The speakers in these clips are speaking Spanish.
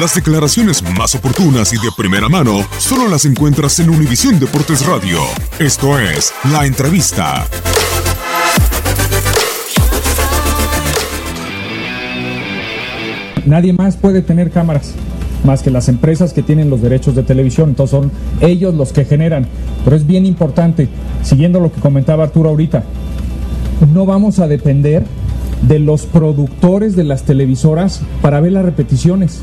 Las declaraciones más oportunas y de primera mano solo las encuentras en Univisión Deportes Radio. Esto es La Entrevista. Nadie más puede tener cámaras más que las empresas que tienen los derechos de televisión. Entonces son ellos los que generan. Pero es bien importante, siguiendo lo que comentaba Arturo ahorita, no vamos a depender de los productores de las televisoras para ver las repeticiones.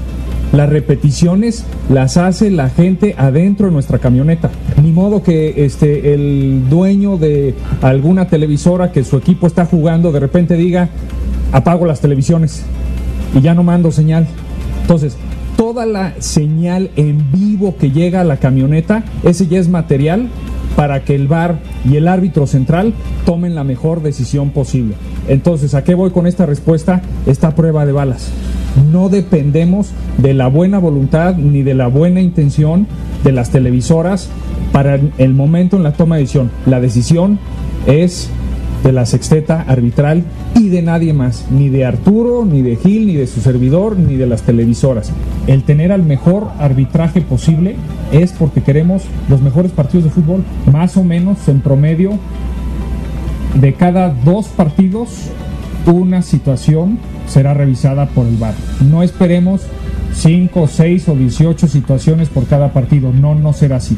Las repeticiones las hace la gente adentro de nuestra camioneta. Ni modo que este, el dueño de alguna televisora que su equipo está jugando de repente diga, apago las televisiones y ya no mando señal. Entonces, toda la señal en vivo que llega a la camioneta, ese ya es material para que el VAR y el árbitro central tomen la mejor decisión posible. Entonces, ¿a qué voy con esta respuesta? Esta prueba de balas. No dependemos de la buena voluntad ni de la buena intención de las televisoras para el momento en la toma de decisión. La decisión es de la sexteta arbitral y de nadie más, ni de Arturo, ni de Gil, ni de su servidor, ni de las televisoras. El tener al mejor arbitraje posible es porque queremos los mejores partidos de fútbol, más o menos en promedio de cada dos partidos una situación será revisada por el VAR. No esperemos 5, 6 o 18 situaciones por cada partido, no, no será así.